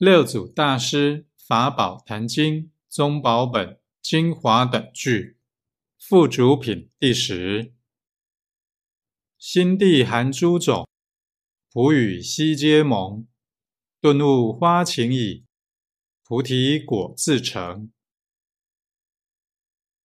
六祖大师法宝坛经宗宝本精华等句附主品第十。心地含诸种，普与悉皆蒙。顿悟花情已，菩提果自成。